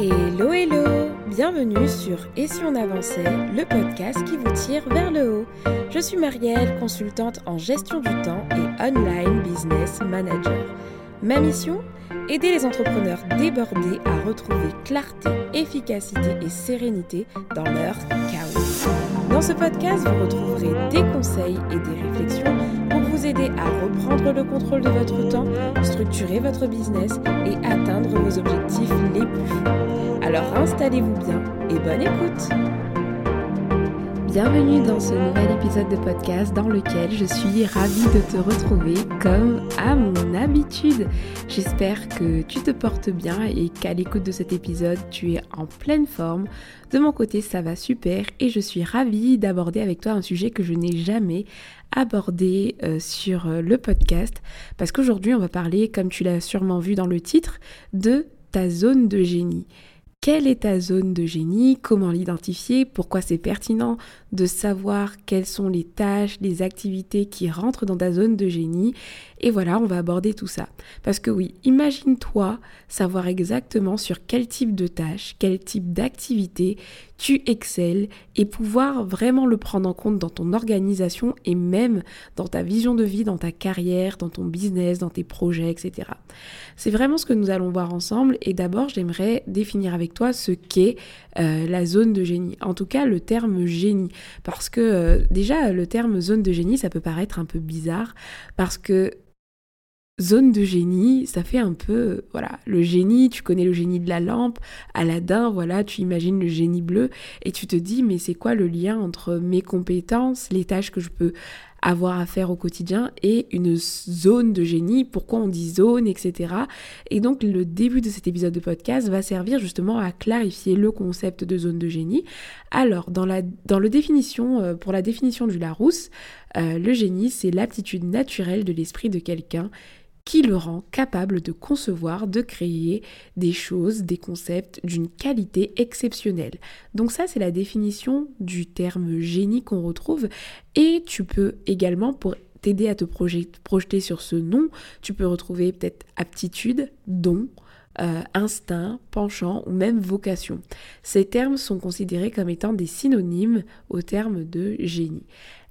Hello hello Bienvenue sur Et si on avançait, le podcast qui vous tire vers le haut. Je suis Marielle, consultante en gestion du temps et online business manager. Ma mission Aider les entrepreneurs débordés à retrouver clarté, efficacité et sérénité dans leur chaos. Dans ce podcast, vous retrouverez des conseils et des réflexions aider à reprendre le contrôle de votre temps, structurer votre business et atteindre vos objectifs les plus fous. Alors installez-vous bien et bonne écoute Bienvenue dans ce nouvel épisode de podcast dans lequel je suis ravie de te retrouver comme à mon habitude. J'espère que tu te portes bien et qu'à l'écoute de cet épisode, tu es en pleine forme. De mon côté, ça va super et je suis ravie d'aborder avec toi un sujet que je n'ai jamais abordé euh, sur euh, le podcast. Parce qu'aujourd'hui, on va parler, comme tu l'as sûrement vu dans le titre, de ta zone de génie. Quelle est ta zone de génie? Comment l'identifier? Pourquoi c'est pertinent de savoir quelles sont les tâches, les activités qui rentrent dans ta zone de génie? Et voilà, on va aborder tout ça. Parce que oui, imagine-toi savoir exactement sur quel type de tâches, quel type d'activité tu excelles et pouvoir vraiment le prendre en compte dans ton organisation et même dans ta vision de vie, dans ta carrière, dans ton business, dans tes projets, etc. C'est vraiment ce que nous allons voir ensemble et d'abord j'aimerais définir avec toi ce qu'est euh, la zone de génie. En tout cas le terme génie parce que euh, déjà le terme zone de génie ça peut paraître un peu bizarre parce que zone de génie, ça fait un peu, voilà, le génie, tu connais le génie de la lampe, Aladdin, voilà, tu imagines le génie bleu, et tu te dis, mais c'est quoi le lien entre mes compétences, les tâches que je peux avoir à faire au quotidien et une zone de génie, pourquoi on dit zone, etc. Et donc le début de cet épisode de podcast va servir justement à clarifier le concept de zone de génie. Alors, dans la, dans le définition, euh, pour la définition du Larousse, euh, le génie, c'est l'aptitude naturelle de l'esprit de quelqu'un qui le rend capable de concevoir, de créer des choses, des concepts d'une qualité exceptionnelle. Donc ça, c'est la définition du terme génie qu'on retrouve. Et tu peux également, pour t'aider à te projeter sur ce nom, tu peux retrouver peut-être aptitude, don, euh, instinct, penchant ou même vocation. Ces termes sont considérés comme étant des synonymes au terme de génie.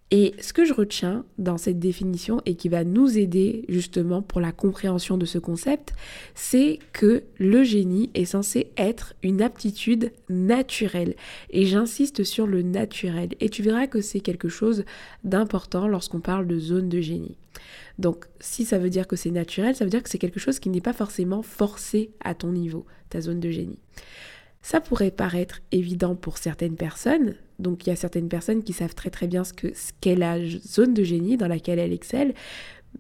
Et ce que je retiens dans cette définition et qui va nous aider justement pour la compréhension de ce concept, c'est que le génie est censé être une aptitude naturelle. Et j'insiste sur le naturel. Et tu verras que c'est quelque chose d'important lorsqu'on parle de zone de génie. Donc si ça veut dire que c'est naturel, ça veut dire que c'est quelque chose qui n'est pas forcément forcé à ton niveau, ta zone de génie. Ça pourrait paraître évident pour certaines personnes, donc il y a certaines personnes qui savent très très bien ce qu'est la zone de génie dans laquelle elles excellent,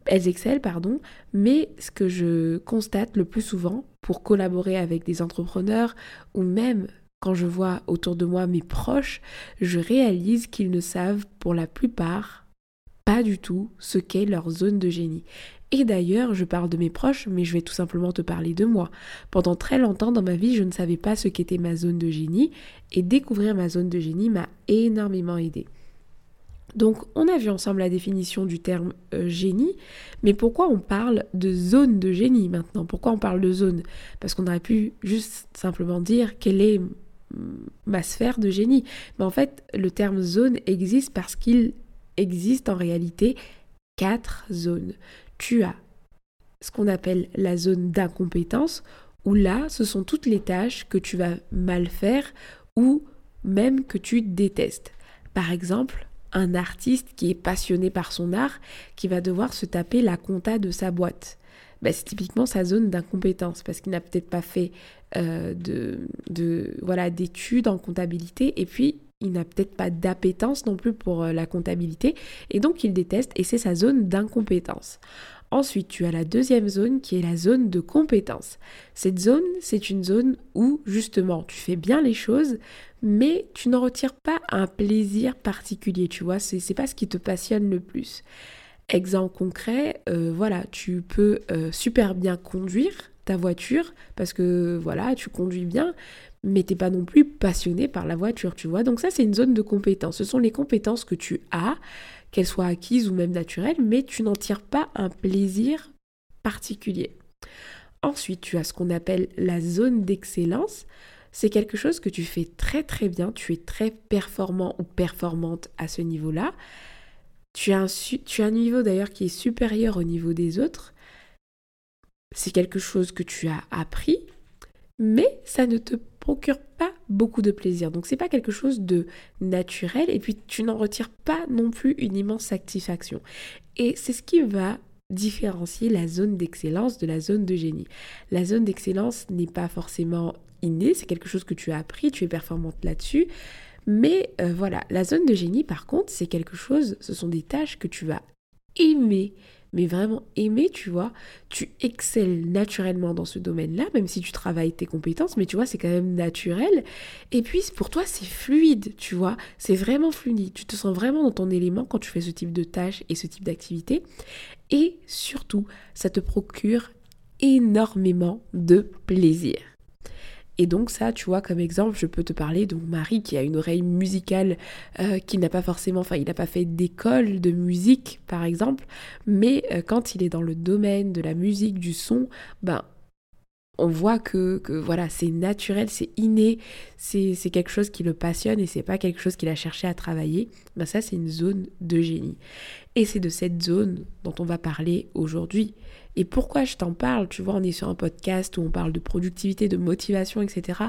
elles excellent, pardon, mais ce que je constate le plus souvent pour collaborer avec des entrepreneurs ou même quand je vois autour de moi mes proches, je réalise qu'ils ne savent pour la plupart pas du tout ce qu'est leur zone de génie. Et d'ailleurs, je parle de mes proches, mais je vais tout simplement te parler de moi. Pendant très longtemps dans ma vie, je ne savais pas ce qu'était ma zone de génie, et découvrir ma zone de génie m'a énormément aidé. Donc, on a vu ensemble la définition du terme euh, génie, mais pourquoi on parle de zone de génie maintenant? Pourquoi on parle de zone? Parce qu'on aurait pu juste simplement dire quelle est ma sphère de génie. Mais en fait, le terme zone existe parce qu'il existe en réalité quatre zones tu as ce qu'on appelle la zone d'incompétence, où là, ce sont toutes les tâches que tu vas mal faire ou même que tu détestes. Par exemple, un artiste qui est passionné par son art, qui va devoir se taper la compta de sa boîte. Ben, c'est typiquement sa zone d'incompétence parce qu'il n'a peut-être pas fait euh, de, de voilà d'études en comptabilité et puis il n'a peut-être pas d'appétence non plus pour euh, la comptabilité et donc il déteste et c'est sa zone d'incompétence. Ensuite, tu as la deuxième zone qui est la zone de compétence. Cette zone, c'est une zone où justement tu fais bien les choses, mais tu n'en retires pas un plaisir particulier, tu vois, c'est pas ce qui te passionne le plus. Exemple concret, euh, voilà, tu peux euh, super bien conduire voiture parce que voilà, tu conduis bien, mais t'es pas non plus passionné par la voiture, tu vois. Donc ça, c'est une zone de compétence. Ce sont les compétences que tu as, qu'elles soient acquises ou même naturelles, mais tu n'en tires pas un plaisir particulier. Ensuite, tu as ce qu'on appelle la zone d'excellence. c'est quelque chose que tu fais très très bien, tu es très performant ou performante à ce niveau-là. Tu as un, tu as un niveau d'ailleurs qui est supérieur au niveau des autres. C'est quelque chose que tu as appris, mais ça ne te procure pas beaucoup de plaisir. Donc c'est pas quelque chose de naturel et puis tu n'en retires pas non plus une immense satisfaction. Et c'est ce qui va différencier la zone d'excellence de la zone de génie. La zone d'excellence n'est pas forcément inné, c'est quelque chose que tu as appris, tu es performante là-dessus. Mais euh, voilà, la zone de génie, par contre, c'est quelque chose, ce sont des tâches que tu vas aimer, mais vraiment aimer, tu vois. Tu excelles naturellement dans ce domaine-là, même si tu travailles tes compétences, mais tu vois, c'est quand même naturel. Et puis, pour toi, c'est fluide, tu vois. C'est vraiment fluide. Tu te sens vraiment dans ton élément quand tu fais ce type de tâches et ce type d'activité. Et surtout, ça te procure énormément de plaisir. Et donc ça, tu vois, comme exemple, je peux te parler de Marie qui a une oreille musicale euh, qui n'a pas forcément, enfin, il n'a pas fait d'école de musique, par exemple, mais euh, quand il est dans le domaine de la musique, du son, ben on voit que, que voilà, c'est naturel, c'est inné, c'est quelque chose qui le passionne et c'est pas quelque chose qu'il a cherché à travailler. Ben ça, c'est une zone de génie. Et c'est de cette zone dont on va parler aujourd'hui. Et pourquoi je t'en parle Tu vois, on est sur un podcast où on parle de productivité, de motivation, etc.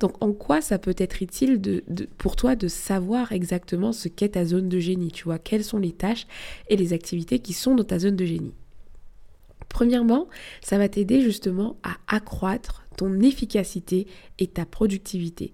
Donc en quoi ça peut être utile pour toi de savoir exactement ce qu'est ta zone de génie Tu vois, quelles sont les tâches et les activités qui sont dans ta zone de génie? Premièrement, ça va t'aider justement à accroître ton efficacité et ta productivité.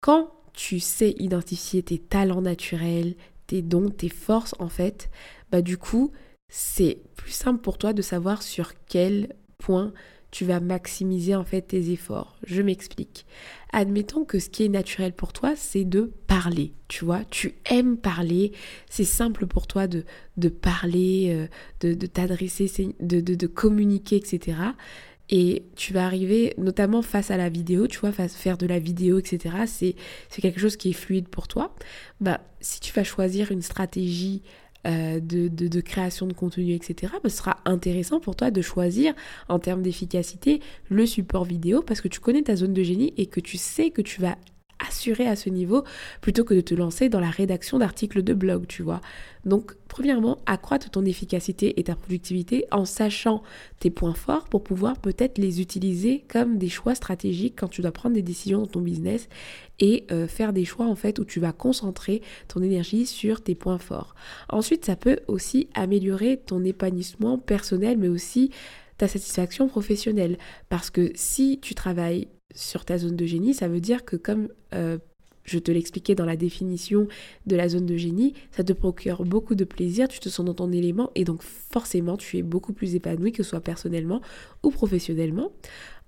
Quand tu sais identifier tes talents naturels, tes dons, tes forces en fait, bah du coup, c'est plus simple pour toi de savoir sur quel point tu vas maximiser en fait tes efforts. Je m'explique. Admettons que ce qui est naturel pour toi, c'est de parler. Tu vois, tu aimes parler. C'est simple pour toi de, de parler, euh, de, de t'adresser, de, de, de, communiquer, etc. Et tu vas arriver, notamment face à la vidéo, tu vois, faire de la vidéo, etc. C'est quelque chose qui est fluide pour toi. Bah, si tu vas choisir une stratégie euh, de, création de contenu, etc., bah, ce sera intéressant pour toi de choisir en termes d'efficacité le support vidéo parce que tu connais ta zone de génie et que tu sais que tu vas assurer à ce niveau plutôt que de te lancer dans la rédaction d'articles de blog, tu vois. Donc, premièrement, accroître ton efficacité et ta productivité en sachant tes points forts pour pouvoir peut-être les utiliser comme des choix stratégiques quand tu dois prendre des décisions dans ton business et euh, faire des choix en fait où tu vas concentrer ton énergie sur tes points forts. Ensuite, ça peut aussi améliorer ton épanouissement personnel mais aussi ta satisfaction professionnelle parce que si tu travailles sur ta zone de génie, ça veut dire que comme euh, je te l'expliquais dans la définition de la zone de génie, ça te procure beaucoup de plaisir, tu te sens dans ton élément et donc forcément tu es beaucoup plus épanoui que ce soit personnellement ou professionnellement.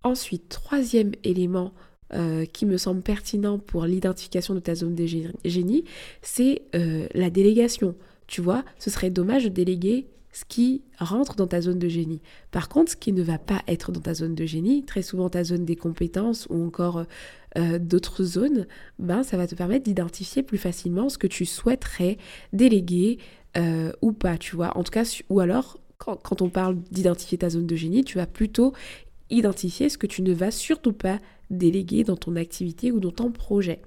Ensuite, troisième élément euh, qui me semble pertinent pour l'identification de ta zone de génie, c'est euh, la délégation. Tu vois, ce serait dommage de déléguer ce qui rentre dans ta zone de génie. Par contre, ce qui ne va pas être dans ta zone de génie, très souvent ta zone des compétences ou encore euh, d'autres zones, ben, ça va te permettre d'identifier plus facilement ce que tu souhaiterais déléguer euh, ou pas, tu vois. En ou alors, quand, quand on parle d'identifier ta zone de génie, tu vas plutôt identifier ce que tu ne vas surtout pas déléguer dans ton activité ou dans ton projet.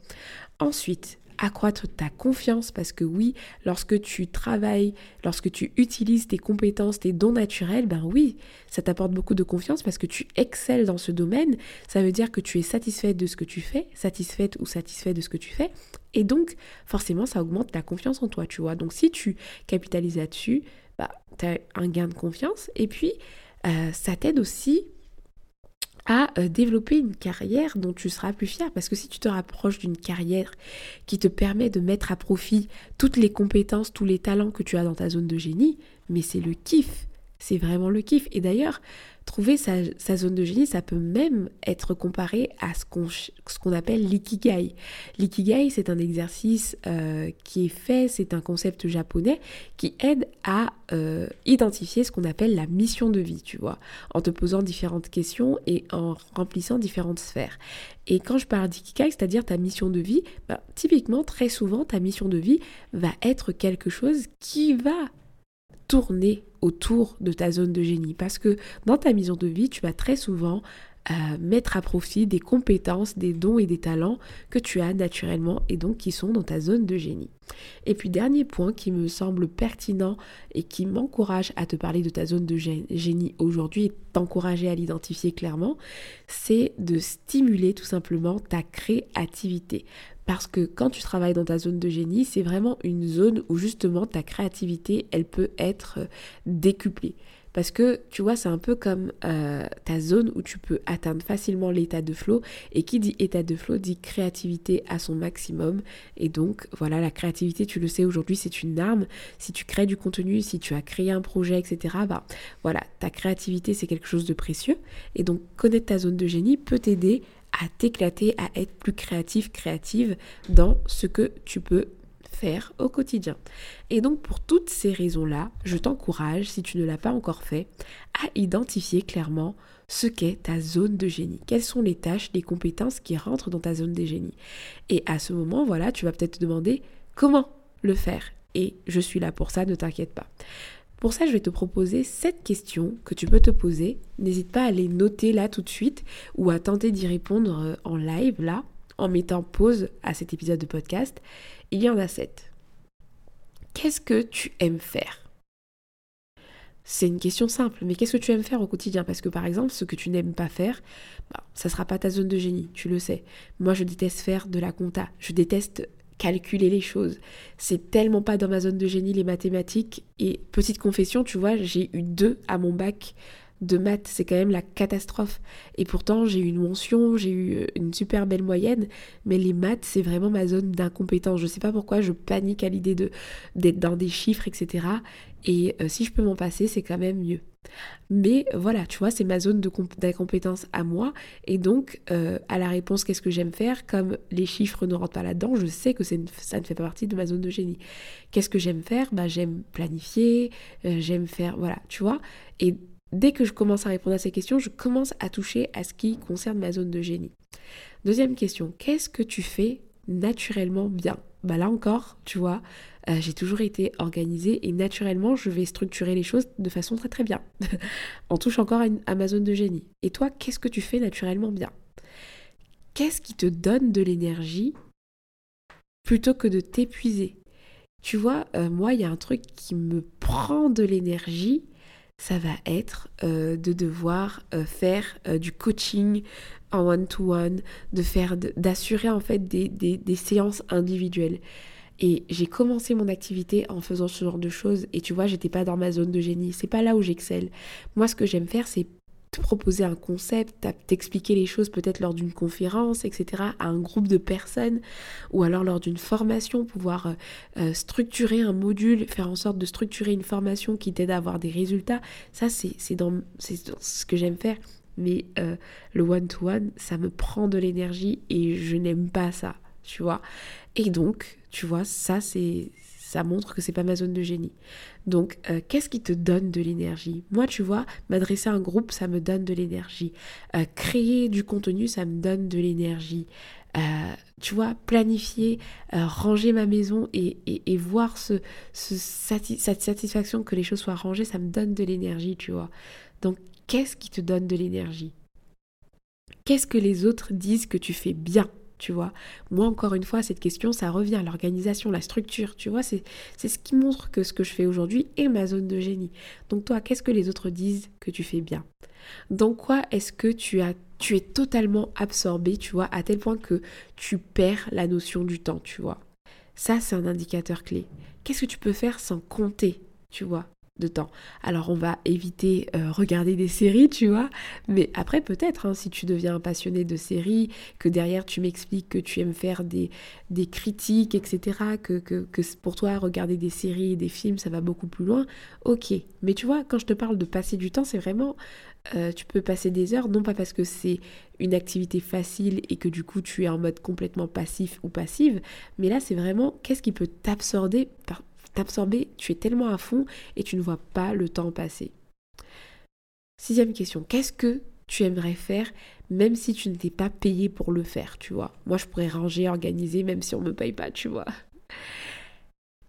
Ensuite, accroître ta confiance parce que oui, lorsque tu travailles, lorsque tu utilises tes compétences, tes dons naturels, ben oui, ça t'apporte beaucoup de confiance parce que tu excelles dans ce domaine. Ça veut dire que tu es satisfaite de ce que tu fais, satisfaite ou satisfait de ce que tu fais. Et donc, forcément, ça augmente ta confiance en toi, tu vois. Donc, si tu capitalises là-dessus, bah, tu as un gain de confiance. Et puis, euh, ça t'aide aussi à euh, développer une carrière dont tu seras plus fier. Parce que si tu te rapproches d'une carrière qui te permet de mettre à profit toutes les compétences, tous les talents que tu as dans ta zone de génie, mais c'est le kiff. C'est vraiment le kiff. Et d'ailleurs, trouver sa, zone de génie, ça peut même être comparé à ce qu'on appelle l'ikigai. L'ikigai, c'est un exercice euh, qui est fait, c'est un concept japonais qui aide à euh, identifier ce qu'on appelle la mission de vie, tu vois, en te posant différentes questions et en remplissant différentes sphères. Et quand je parle d'ikigai, c'est-à-dire ta mission de vie, bah, typiquement, très souvent, ta mission de vie va être quelque chose qui va tourner autour de ta zone de génie. Parce que dans ta mission de vie, tu vas très souvent mettre à profit des compétences, des dons et des talents que tu as naturellement et donc qui sont dans ta zone de génie. Et puis dernier point qui me semble pertinent et qui m'encourage à te parler de ta zone de génie aujourd'hui et t'encourager à l'identifier clairement, c'est de stimuler tout simplement ta créativité. Parce que quand tu travailles dans ta zone de génie, c'est vraiment une zone où justement ta créativité, elle peut être décuplée. Parce que tu vois, c'est un peu comme euh, ta zone où tu peux atteindre facilement l'état de flow. Et qui dit état de flow dit créativité à son maximum. Et donc, voilà, la créativité, tu le sais aujourd'hui, c'est une arme. Si tu crées du contenu, si tu as créé un projet, etc., bah voilà, ta créativité, c'est quelque chose de précieux. Et donc, connaître ta zone de génie peut t'aider à t'éclater, à être plus créatif, créative dans ce que tu peux au quotidien. Et donc pour toutes ces raisons-là, je t'encourage, si tu ne l'as pas encore fait, à identifier clairement ce qu'est ta zone de génie. Quelles sont les tâches, les compétences qui rentrent dans ta zone de génie. Et à ce moment, voilà, tu vas peut-être te demander comment le faire. Et je suis là pour ça, ne t'inquiète pas. Pour ça, je vais te proposer sept questions que tu peux te poser. N'hésite pas à les noter là tout de suite ou à tenter d'y répondre euh, en live là, en mettant pause à cet épisode de podcast. Il y en a sept. Qu'est-ce que tu aimes faire? C'est une question simple, mais qu'est-ce que tu aimes faire au quotidien? Parce que par exemple, ce que tu n'aimes pas faire, bah, ça ne sera pas ta zone de génie, tu le sais. Moi, je déteste faire de la compta, je déteste calculer les choses. C'est tellement pas dans ma zone de génie les mathématiques. Et petite confession, tu vois, j'ai eu deux à mon bac de maths, c'est quand même la catastrophe. Et pourtant, j'ai eu une mention, j'ai eu euh, une super belle moyenne, mais les maths, c'est vraiment ma zone d'incompétence. Je sais pas pourquoi je panique à l'idée de d'être dans des chiffres, etc. Et euh, si je peux m'en passer, c'est quand même mieux. Mais voilà, tu vois, c'est ma zone d'incompétence à moi. Et donc, euh, à la réponse, qu'est-ce que j'aime faire? Comme les chiffres ne rentrent pas là-dedans, je sais que ça ne fait pas partie de ma zone de génie. Qu'est-ce que j'aime faire? Bah, J'aime planifier, j'aime faire, voilà, tu vois. Et dès que je commence à répondre à ces questions, je commence à toucher à ce qui concerne ma zone de génie. Deuxième question, qu'est-ce que tu fais naturellement bien? Bah là encore, tu vois, euh, j'ai toujours été organisée et naturellement, je vais structurer les choses de façon très très bien. On touche encore à, ma zone de génie. Et toi, qu'est-ce que tu fais naturellement bien? Qu'est-ce qui te donne de l'énergie plutôt que de t'épuiser? Tu vois, euh, moi, il y a un truc qui me prend de l'énergie ça va être euh, de devoir euh, faire euh, du coaching en one-to-one, de faire, d'assurer en fait des, des, séances individuelles. Et j'ai commencé mon activité en faisant ce genre de choses. Et tu vois, j'étais pas dans ma zone de génie. C'est pas là où j'excelle. Moi, ce que j'aime faire, c'est te proposer un concept, t'expliquer les choses peut-être lors d'une conférence, etc., à un groupe de personnes, ou alors lors d'une formation, pouvoir euh, euh, structurer un module, faire en sorte de structurer une formation qui t'aide à avoir des résultats. Ça, c'est dans, dans, ce que j'aime faire. Mais euh, le one-to-one, ça me prend de l'énergie et je n'aime pas ça, tu vois. Et donc, tu vois, ça, c'est ça montre que c'est pas ma zone de génie. Donc, euh, qu'est-ce qui te donne de l'énergie? Moi, tu vois, m'adresser à un groupe, ça me donne de l'énergie. Euh, créer du contenu, ça me donne de l'énergie. Euh, tu vois, planifier, ranger ma maison et, voir ce, cette satisfaction que les choses soient rangées, ça me donne de l'énergie, tu vois. Donc, qu'est-ce qui te donne de l'énergie? Qu'est-ce que les autres disent que tu fais bien? Tu vois. Moi, encore une fois, cette question, ça revient, l'organisation, la structure, tu vois, c'est ce qui montre que ce que je fais aujourd'hui est ma zone de génie. Donc toi, qu'est-ce que les autres disent que tu fais bien? Dans quoi est-ce que tu as tu es totalement absorbé, tu vois, à tel point que tu perds la notion du temps, tu vois? Ça, c'est un indicateur clé. Qu'est-ce que tu peux faire sans compter, tu vois? Temps. Alors on va éviter euh, regarder des séries, tu vois, mais après peut-être, hein, si tu deviens un passionné de séries, que derrière tu m'expliques que tu aimes faire des, des critiques, etc., que, que, que, pour toi regarder des séries et des films, ça va beaucoup plus loin, ok. Mais tu vois, quand je te parle de passer du temps, c'est vraiment, euh, tu peux passer des heures, non pas parce que c'est une activité facile et que du coup tu es en mode complètement passif ou passive, mais là c'est vraiment qu'est-ce qui peut t'absorber par t'absorber, tu es tellement à fond et tu ne vois pas le temps passer. Sixième question, qu'est-ce que tu aimerais faire même si tu n'étais pas payé pour le faire, tu vois? Moi, je pourrais ranger, organiser même si on ne me paye pas, tu vois.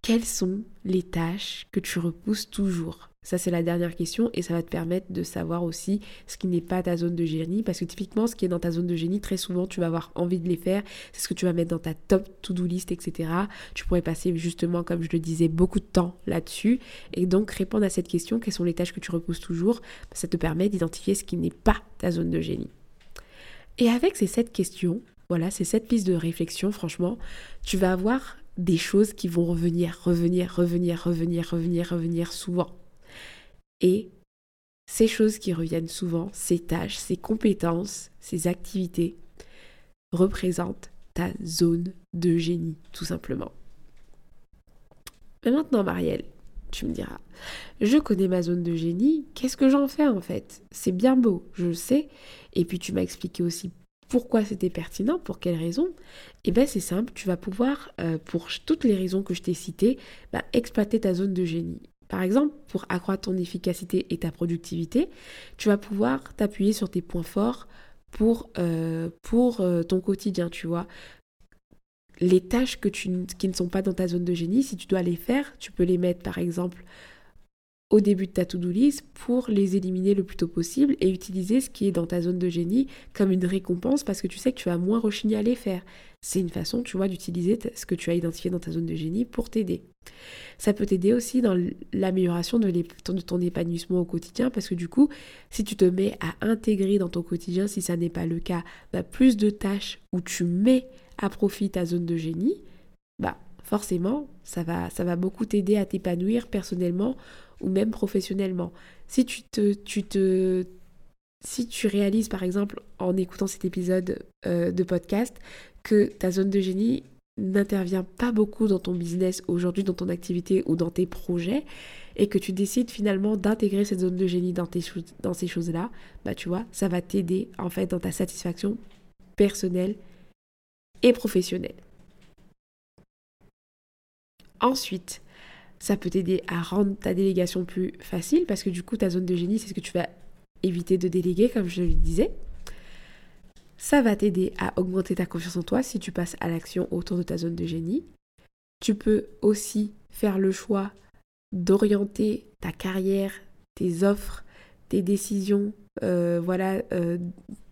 Quelles sont les tâches que tu repousses toujours? Ça, c'est la dernière question et ça va te permettre de savoir aussi ce qui n'est pas ta zone de génie. Parce que typiquement, ce qui est dans ta zone de génie, très souvent, tu vas avoir envie de les faire. C'est ce que tu vas mettre dans ta top to-do list, etc. Tu pourrais passer justement, comme je le disais, beaucoup de temps là-dessus. Et donc, répondre à cette question, quelles sont les tâches que tu repousses toujours, ça te permet d'identifier ce qui n'est pas ta zone de génie. Et avec ces sept questions, voilà, ces sept pistes de réflexion, franchement, tu vas avoir des choses qui vont revenir, revenir, revenir, revenir, revenir, revenir souvent. Et ces choses qui reviennent souvent, ces tâches, ces compétences, ces activités, représentent ta zone de génie, tout simplement. Mais maintenant, Marielle, tu me diras, je connais ma zone de génie, qu'est-ce que j'en fais en fait? C'est bien beau, je le sais, et puis tu m'as expliqué aussi pourquoi c'était pertinent, pour quelles raisons Eh bien c'est simple, tu vas pouvoir, euh, pour toutes les raisons que je t'ai citées, bah, exploiter ta zone de génie. Par exemple, pour accroître ton efficacité et ta productivité, tu vas pouvoir t'appuyer sur tes points forts pour, euh, pour euh, ton quotidien, tu vois. Les tâches qui ne sont pas dans ta zone de génie, si tu dois les faire, tu peux les mettre par exemple au début de ta to-do list pour les éliminer le plus tôt possible et utiliser ce qui est dans ta zone de génie comme une récompense parce que tu sais que tu vas moins rechigner à les faire. C'est une façon, tu vois, d'utiliser ce que tu as identifié dans ta zone de génie pour t'aider. Ça peut t'aider aussi dans l'amélioration de, ton épanouissement au quotidien parce que du coup, si tu te mets à intégrer dans ton quotidien, si ça n'est pas le cas, bah, plus de tâches où tu mets à profit ta zone de génie, forcément, ça va, ça va beaucoup t'aider à t'épanouir personnellement ou même professionnellement. Si tu te, tu te, si tu réalises par exemple en écoutant cet épisode euh, de podcast que ta zone de génie n'intervient pas beaucoup dans ton business aujourd'hui, dans ton activité ou dans tes projets, et que tu décides finalement d'intégrer cette zone de génie dans, tes, dans ces choses-là, bah tu vois, ça va t'aider en fait dans ta satisfaction personnelle et professionnelle. Ensuite, ça peut t'aider à rendre ta délégation plus facile parce que du coup, ta zone de génie, c'est ce que tu vas éviter de déléguer, comme je le disais. Ça va t'aider à augmenter ta confiance en toi si tu passes à l'action autour de ta zone de génie. Tu peux aussi faire le choix d'orienter ta carrière, tes offres, tes décisions, euh, voilà, euh,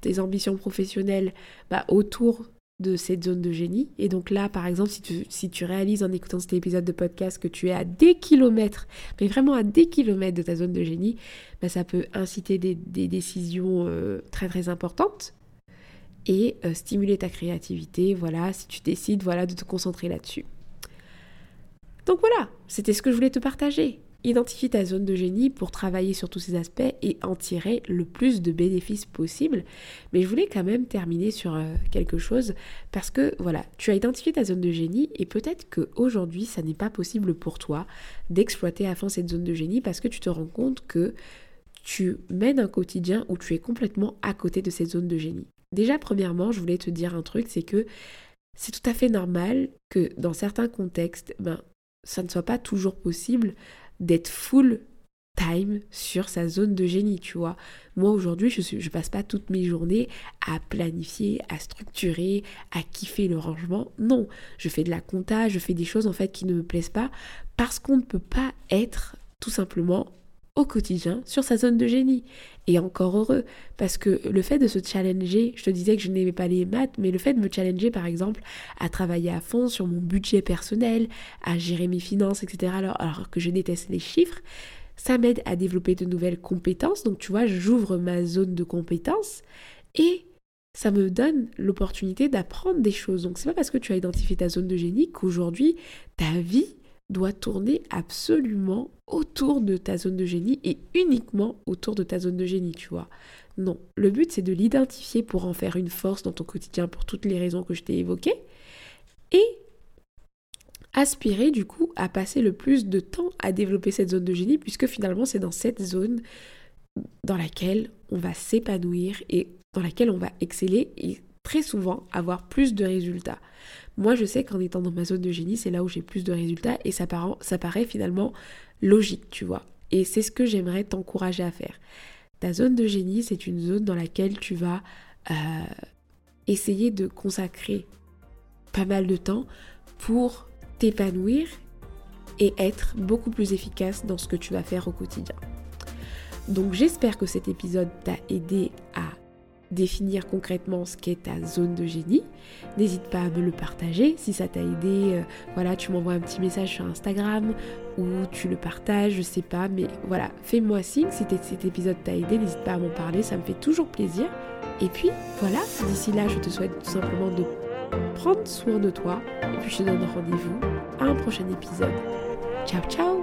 tes ambitions professionnelles bah, autour de cette zone de génie. Et donc là, par exemple, si tu, si tu réalises en écoutant cet épisode de podcast que tu es à des kilomètres, mais vraiment à des kilomètres de ta zone de génie, bah, ça peut inciter des, décisions euh, très très importantes et euh, stimuler ta créativité, voilà, si tu décides voilà, de te concentrer là-dessus. Donc voilà, c'était ce que je voulais te partager. Identifie ta zone de génie pour travailler sur tous ces aspects et en tirer le plus de bénéfices possible. Mais je voulais quand même terminer sur euh, quelque chose parce que voilà, tu as identifié ta zone de génie et peut-être qu'aujourd'hui, ça n'est pas possible pour toi d'exploiter à fond cette zone de génie parce que tu te rends compte que tu mènes un quotidien où tu es complètement à côté de cette zone de génie. Déjà, premièrement, je voulais te dire un truc, c'est que c'est tout à fait normal que dans certains contextes, ben, ça ne soit pas toujours possible d'être full time sur sa zone de génie, tu vois. Moi aujourd'hui, je ne je passe pas toutes mes journées à planifier, à structurer, à kiffer le rangement. Non, je fais de la compta, je fais des choses en fait qui ne me plaisent pas parce qu'on ne peut pas être tout simplement au quotidien sur sa zone de génie. Et encore heureux, parce que le fait de se challenger, je te disais que je n'aimais pas les maths, mais le fait de me challenger par exemple à travailler à fond sur mon budget personnel, à gérer mes finances, etc., alors, alors que je déteste les chiffres, ça m'aide à développer de nouvelles compétences. Donc tu vois, j'ouvre ma zone de compétences et ça me donne l'opportunité d'apprendre des choses. Donc c'est pas parce que tu as identifié ta zone de génie qu'aujourd'hui ta vie doit tourner absolument autour de ta zone de génie et uniquement autour de ta zone de génie, tu vois. Non, le but c'est de l'identifier pour en faire une force dans ton quotidien pour toutes les raisons que je t'ai évoquées et aspirer du coup à passer le plus de temps à développer cette zone de génie puisque finalement c'est dans cette zone dans laquelle on va s'épanouir et dans laquelle on va exceller très souvent avoir plus de résultats. Moi, je sais qu'en étant dans ma zone de génie, c'est là où j'ai plus de résultats et ça, paraît finalement logique, tu vois. Et c'est ce que j'aimerais t'encourager à faire. Ta zone de génie, c'est une zone dans laquelle tu vas euh, essayer de consacrer pas mal de temps pour t'épanouir et être beaucoup plus efficace dans ce que tu vas faire au quotidien. Donc j'espère que cet épisode t'a aidé à définir concrètement ce qu'est ta zone de génie. N'hésite pas à me le partager. Si ça t'a aidé, euh, voilà, tu m'envoies un petit message sur Instagram ou tu le partages, je sais pas. Mais voilà, fais-moi signe si cet épisode t'a aidé. N'hésite pas à m'en parler, ça me fait toujours plaisir. Et puis voilà, d'ici là, je te souhaite tout simplement de prendre soin de toi. Et puis je te donne rendez-vous à un prochain épisode. Ciao ciao